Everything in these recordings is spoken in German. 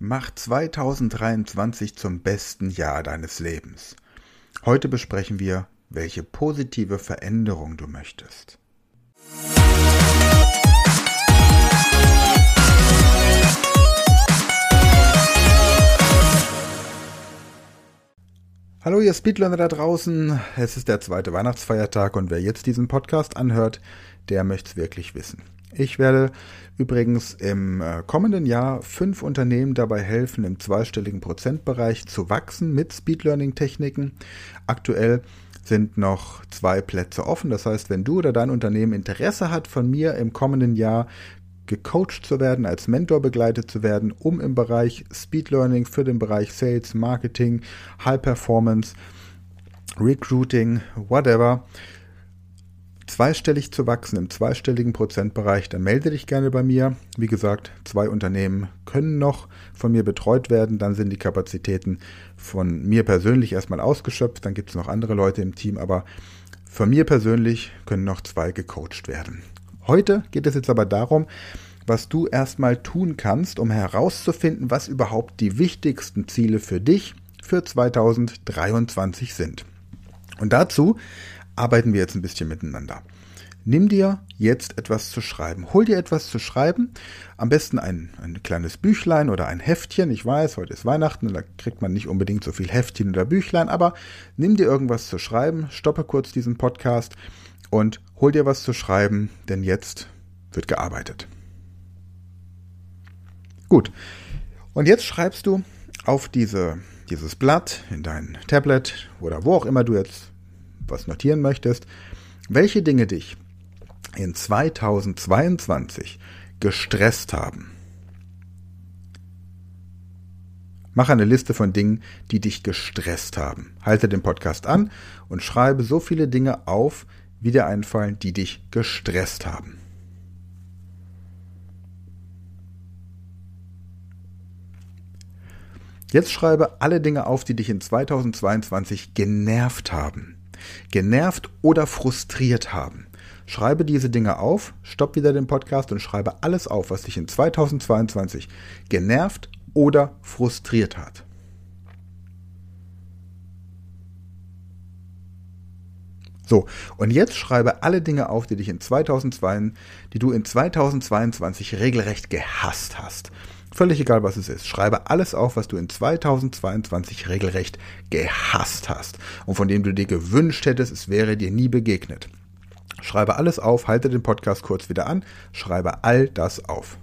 Mach 2023 zum besten Jahr deines Lebens. Heute besprechen wir, welche positive Veränderung du möchtest. Hallo ihr Speedlearner da draußen, es ist der zweite Weihnachtsfeiertag und wer jetzt diesen Podcast anhört, der möchte es wirklich wissen. Ich werde übrigens im äh, kommenden Jahr fünf Unternehmen dabei helfen, im zweistelligen Prozentbereich zu wachsen mit Speed Learning Techniken. Aktuell sind noch zwei Plätze offen. Das heißt, wenn du oder dein Unternehmen Interesse hat, von mir im kommenden Jahr gecoacht zu werden, als Mentor begleitet zu werden, um im Bereich Speed Learning für den Bereich Sales, Marketing, High Performance, Recruiting, whatever, zweistellig zu wachsen, im zweistelligen Prozentbereich, dann melde dich gerne bei mir. Wie gesagt, zwei Unternehmen können noch von mir betreut werden. Dann sind die Kapazitäten von mir persönlich erstmal ausgeschöpft. Dann gibt es noch andere Leute im Team, aber von mir persönlich können noch zwei gecoacht werden. Heute geht es jetzt aber darum, was du erstmal tun kannst, um herauszufinden, was überhaupt die wichtigsten Ziele für dich für 2023 sind. Und dazu arbeiten wir jetzt ein bisschen miteinander. Nimm dir jetzt etwas zu schreiben. Hol dir etwas zu schreiben. Am besten ein, ein kleines Büchlein oder ein Heftchen. Ich weiß, heute ist Weihnachten, da kriegt man nicht unbedingt so viel Heftchen oder Büchlein, aber nimm dir irgendwas zu schreiben, stoppe kurz diesen Podcast und hol dir was zu schreiben, denn jetzt wird gearbeitet. Gut. Und jetzt schreibst du auf diese, dieses Blatt in dein Tablet oder wo auch immer du jetzt was notieren möchtest, welche Dinge dich in 2022 gestresst haben. Mach eine Liste von Dingen, die dich gestresst haben. Halte den Podcast an und schreibe so viele Dinge auf, wie dir einfallen, die dich gestresst haben. Jetzt schreibe alle Dinge auf, die dich in 2022 genervt haben genervt oder frustriert haben. Schreibe diese Dinge auf, stopp wieder den Podcast und schreibe alles auf, was dich in 2022 genervt oder frustriert hat. So, und jetzt schreibe alle Dinge auf, die dich in 2002, die du in 2022 regelrecht gehasst hast. Völlig egal, was es ist. Schreibe alles auf, was du in 2022 regelrecht gehasst hast und von dem du dir gewünscht hättest, es wäre dir nie begegnet. Schreibe alles auf, halte den Podcast kurz wieder an, schreibe all das auf.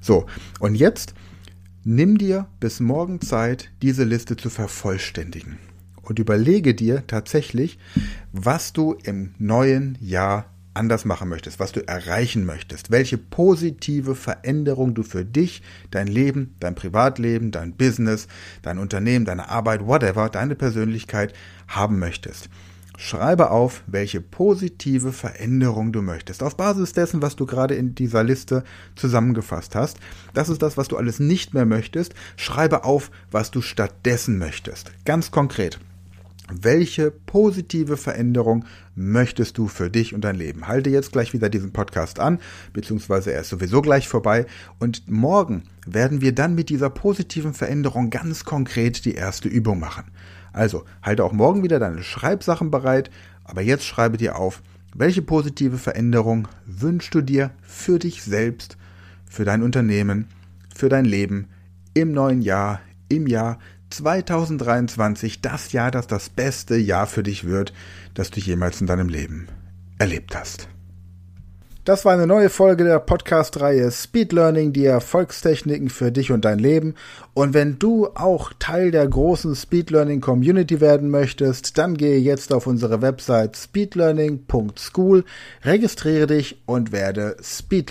So, und jetzt nimm dir bis morgen Zeit, diese Liste zu vervollständigen und überlege dir tatsächlich, was du im neuen Jahr anders machen möchtest, was du erreichen möchtest, welche positive Veränderung du für dich, dein Leben, dein Privatleben, dein Business, dein Unternehmen, deine Arbeit, whatever, deine Persönlichkeit haben möchtest. Schreibe auf, welche positive Veränderung du möchtest. Auf Basis dessen, was du gerade in dieser Liste zusammengefasst hast. Das ist das, was du alles nicht mehr möchtest. Schreibe auf, was du stattdessen möchtest. Ganz konkret. Welche positive Veränderung möchtest du für dich und dein Leben? Halte jetzt gleich wieder diesen Podcast an, beziehungsweise er ist sowieso gleich vorbei. Und morgen werden wir dann mit dieser positiven Veränderung ganz konkret die erste Übung machen. Also halte auch morgen wieder deine Schreibsachen bereit, aber jetzt schreibe dir auf, welche positive Veränderung wünschst du dir für dich selbst, für dein Unternehmen, für dein Leben im neuen Jahr, im Jahr 2023 das Jahr, das das beste Jahr für dich wird, das du jemals in deinem Leben erlebt hast. Das war eine neue Folge der Podcast-Reihe Speed Learning, die Erfolgstechniken für dich und dein Leben. Und wenn du auch Teil der großen Speed Learning Community werden möchtest, dann gehe jetzt auf unsere Website speedlearning.school, registriere dich und werde Speed